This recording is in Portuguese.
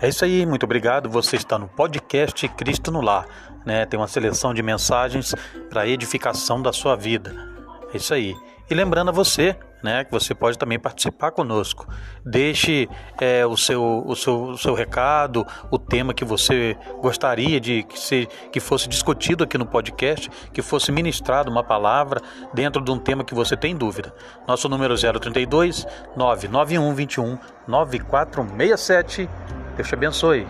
É isso aí, muito obrigado. Você está no podcast Cristo no Lar, né? Tem uma seleção de mensagens para edificação da sua vida. É isso aí. E lembrando a você, né, que você pode também participar conosco. Deixe é, o, seu, o, seu, o seu recado, o tema que você gostaria de que, se, que fosse discutido aqui no podcast, que fosse ministrado uma palavra dentro de um tema que você tem dúvida. Nosso número 032 991 21 9467. Deus te abençoe.